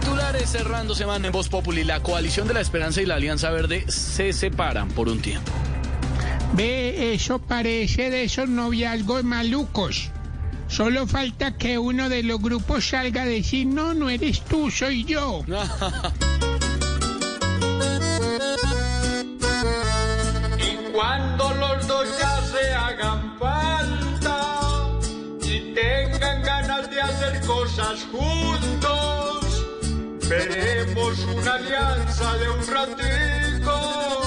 Titulares cerrando semana en Voz Populi. La coalición de la Esperanza y la Alianza Verde se separan por un tiempo. Ve, eso parece de esos noviazgos malucos. Solo falta que uno de los grupos salga a decir, no, no eres tú, soy yo. Y cuando los dos ya se hagan falta y tengan ganas de hacer cosas juntos, veremos una alianza de un ratico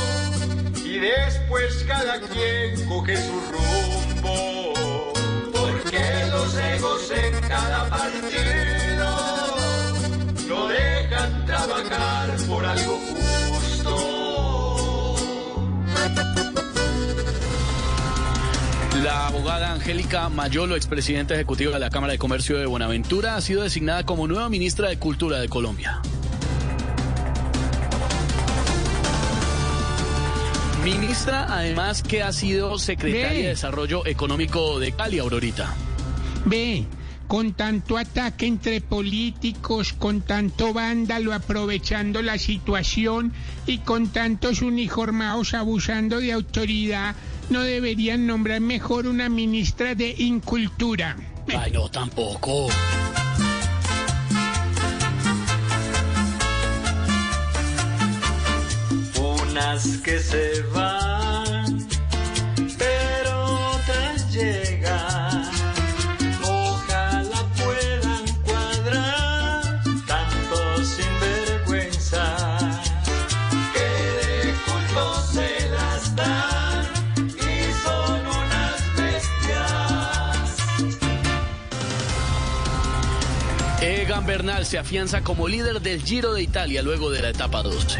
y después cada quien coge su rumbo. Porque los egos en cada partido no dejan trabajar por algo justo. La abogada Angélica Mayolo, expresidenta ejecutiva de la Cámara de Comercio de Buenaventura, ha sido designada como nueva ministra de Cultura de Colombia. Ministra, además, que ha sido secretaria Ve. de Desarrollo Económico de Cali, Aurorita. Ve, con tanto ataque entre políticos, con tanto vándalo aprovechando la situación y con tantos uniformados abusando de autoridad, no deberían nombrar mejor una ministra de Incultura. Ay, no, tampoco. Unas que se van, Egan Bernal se afianza como líder del Giro de Italia luego de la etapa 12.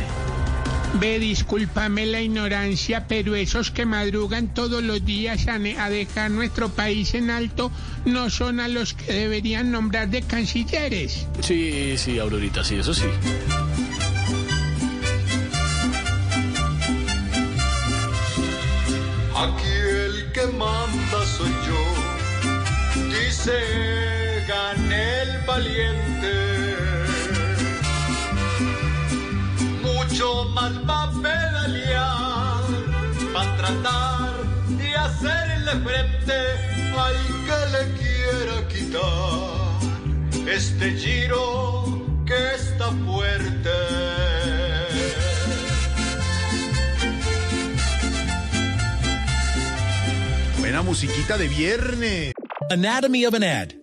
Ve, discúlpame la ignorancia, pero esos que madrugan todos los días a, dejar nuestro país en alto no son a los que deberían nombrar de cancilleres. Sí, sí, Aurorita, sí, eso sí. Aquí el que manda soy yo, dice el valiente. Mucho más va a pedalear, va a tratar de hacerle frente al que le quiera quitar este giro que está fuerte. Buena musiquita de viernes. Anatomy of an ad.